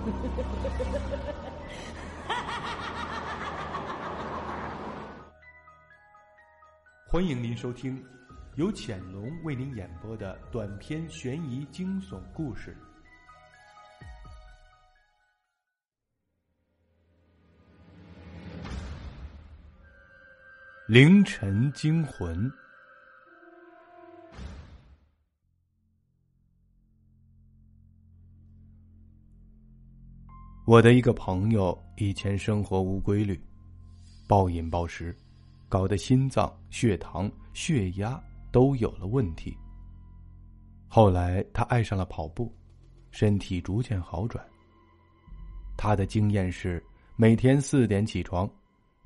欢迎您收听由潜龙为您演播的短篇悬疑惊悚故事。凌晨惊魂。我的一个朋友以前生活无规律，暴饮暴食，搞得心脏、血糖、血压都有了问题。后来他爱上了跑步，身体逐渐好转。他的经验是每天四点起床，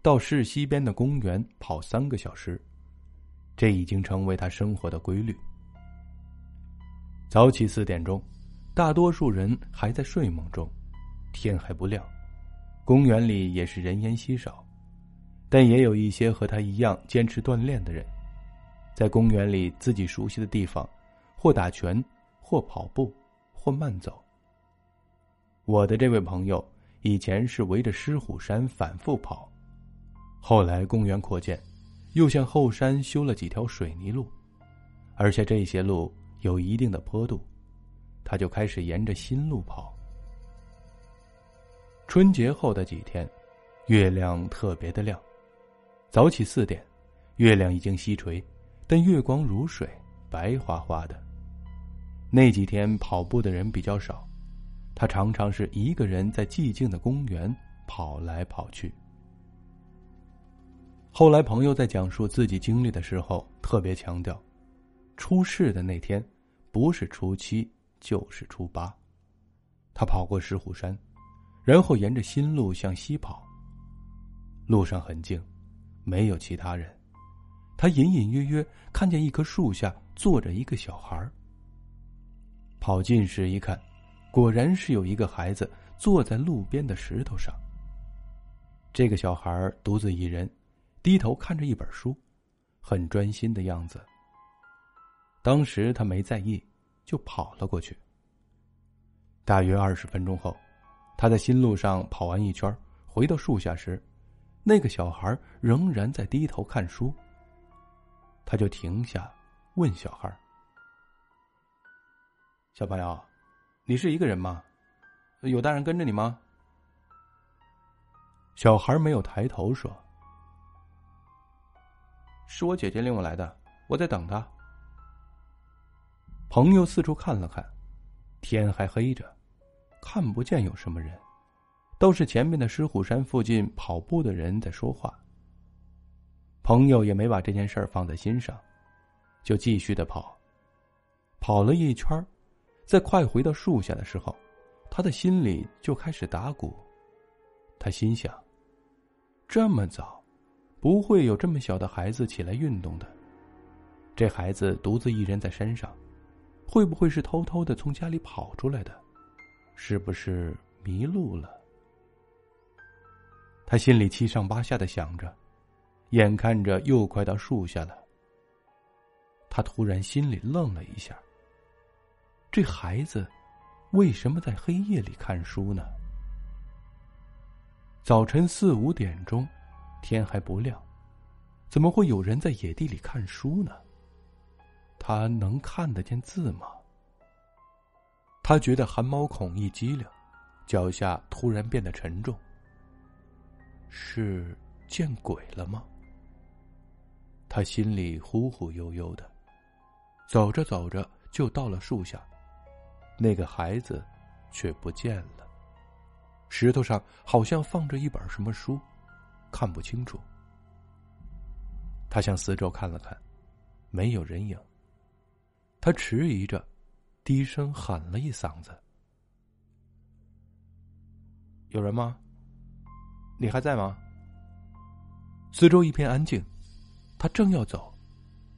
到市西边的公园跑三个小时，这已经成为他生活的规律。早起四点钟，大多数人还在睡梦中。天还不亮，公园里也是人烟稀少，但也有一些和他一样坚持锻炼的人，在公园里自己熟悉的地方，或打拳，或跑步，或慢走。我的这位朋友以前是围着狮虎山反复跑，后来公园扩建，又向后山修了几条水泥路，而且这些路有一定的坡度，他就开始沿着新路跑。春节后的几天，月亮特别的亮。早起四点，月亮已经西垂，但月光如水，白花花的。那几天跑步的人比较少，他常常是一个人在寂静的公园跑来跑去。后来朋友在讲述自己经历的时候，特别强调，出事的那天，不是初七就是初八。他跑过石虎山。然后沿着新路向西跑。路上很静，没有其他人。他隐隐约约看见一棵树下坐着一个小孩。跑近时一看，果然是有一个孩子坐在路边的石头上。这个小孩独自一人，低头看着一本书，很专心的样子。当时他没在意，就跑了过去。大约二十分钟后。他在新路上跑完一圈，回到树下时，那个小孩仍然在低头看书。他就停下，问小孩：“小朋友，你是一个人吗？有大人跟着你吗？”小孩没有抬头说：“是我姐姐领我来的，我在等她。”朋友四处看了看，天还黑着。看不见有什么人，都是前面的狮虎山附近跑步的人在说话。朋友也没把这件事儿放在心上，就继续的跑。跑了一圈，在快回到树下的时候，他的心里就开始打鼓。他心想：这么早，不会有这么小的孩子起来运动的。这孩子独自一人在山上，会不会是偷偷的从家里跑出来的？是不是迷路了？他心里七上八下的想着，眼看着又快到树下了。他突然心里愣了一下。这孩子为什么在黑夜里看书呢？早晨四五点钟，天还不亮，怎么会有人在野地里看书呢？他能看得见字吗？他觉得汗毛孔一激灵，脚下突然变得沉重。是见鬼了吗？他心里忽忽悠悠的，走着走着就到了树下，那个孩子却不见了。石头上好像放着一本什么书，看不清楚。他向四周看了看，没有人影。他迟疑着。低声喊了一嗓子：“有人吗？你还在吗？”四周一片安静。他正要走，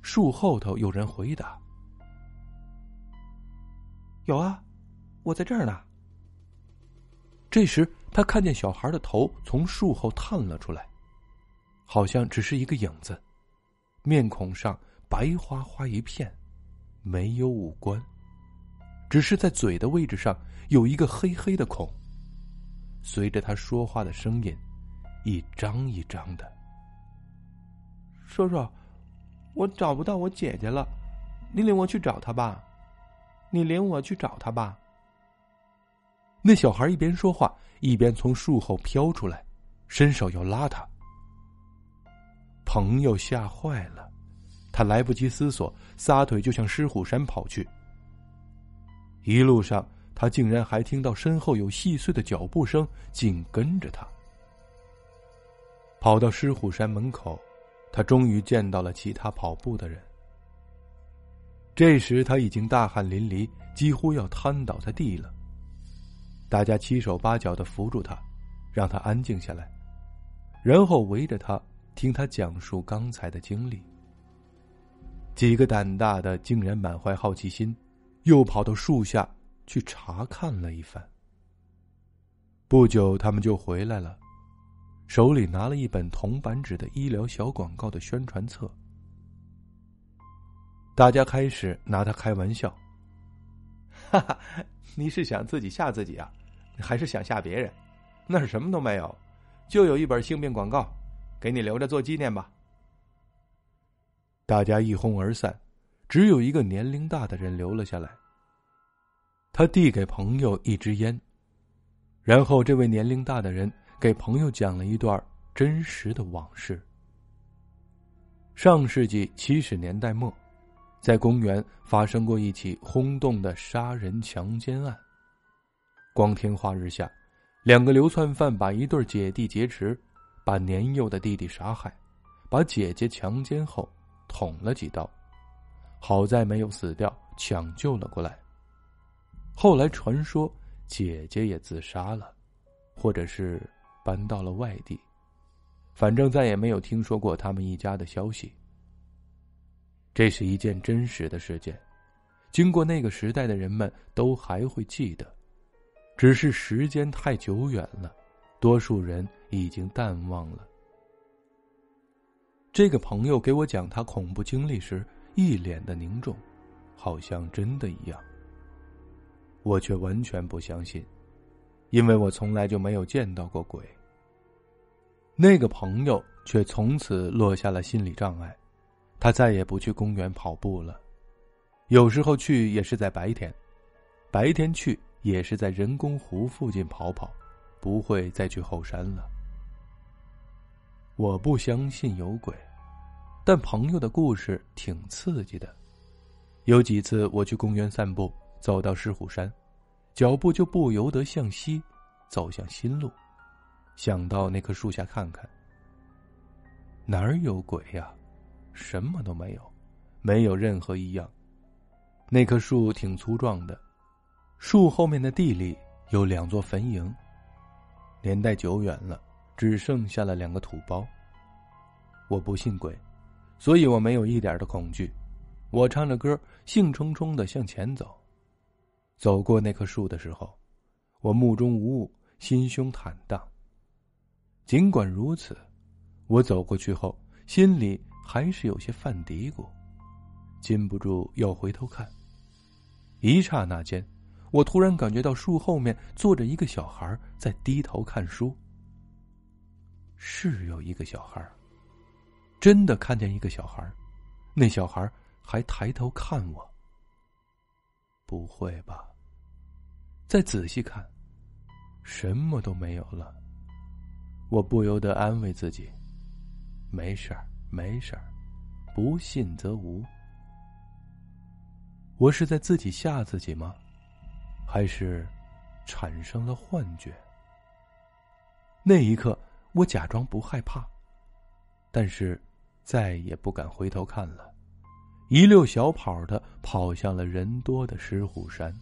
树后头有人回答：“有啊，我在这儿呢。”这时，他看见小孩的头从树后探了出来，好像只是一个影子，面孔上白花花一片，没有五官。只是在嘴的位置上有一个黑黑的孔，随着他说话的声音，一张一张的。叔叔，我找不到我姐姐了，你领我去找她吧。你领我去找她吧。那小孩一边说话，一边从树后飘出来，伸手要拉他。朋友吓坏了，他来不及思索，撒腿就向狮虎山跑去。一路上，他竟然还听到身后有细碎的脚步声，紧跟着他。跑到狮虎山门口，他终于见到了其他跑步的人。这时他已经大汗淋漓，几乎要瘫倒在地了。大家七手八脚的扶住他，让他安静下来，然后围着他听他讲述刚才的经历。几个胆大的竟然满怀好奇心。又跑到树下去查看了一番。不久，他们就回来了，手里拿了一本铜版纸的医疗小广告的宣传册。大家开始拿他开玩笑：“哈哈，你是想自己吓自己啊，还是想吓别人？那是什么都没有，就有一本性病广告，给你留着做纪念吧。”大家一哄而散。只有一个年龄大的人留了下来。他递给朋友一支烟，然后这位年龄大的人给朋友讲了一段真实的往事。上世纪七十年代末，在公园发生过一起轰动的杀人强奸案。光天化日下，两个流窜犯把一对姐弟劫持，把年幼的弟弟杀害，把姐姐强奸后捅了几刀。好在没有死掉，抢救了过来。后来传说姐姐也自杀了，或者是搬到了外地，反正再也没有听说过他们一家的消息。这是一件真实的事件，经过那个时代的人们都还会记得，只是时间太久远了，多数人已经淡忘了。这个朋友给我讲他恐怖经历时。一脸的凝重，好像真的一样。我却完全不相信，因为我从来就没有见到过鬼。那个朋友却从此落下了心理障碍，他再也不去公园跑步了。有时候去也是在白天，白天去也是在人工湖附近跑跑，不会再去后山了。我不相信有鬼。但朋友的故事挺刺激的，有几次我去公园散步，走到狮虎山，脚步就不由得向西，走向新路，想到那棵树下看看。哪儿有鬼呀？什么都没有，没有任何异样。那棵树挺粗壮的，树后面的地里有两座坟茔，年代久远了，只剩下了两个土包。我不信鬼。所以我没有一点的恐惧，我唱着歌，兴冲冲的向前走。走过那棵树的时候，我目中无物，心胸坦荡。尽管如此，我走过去后，心里还是有些犯嘀咕，禁不住要回头看。一刹那间，我突然感觉到树后面坐着一个小孩在低头看书。是有一个小孩。真的看见一个小孩，那小孩还抬头看我。不会吧？再仔细看，什么都没有了。我不由得安慰自己：没事儿，没事儿，不信则无。我是在自己吓自己吗？还是产生了幻觉？那一刻，我假装不害怕。但是，再也不敢回头看了，一溜小跑的跑向了人多的狮虎山。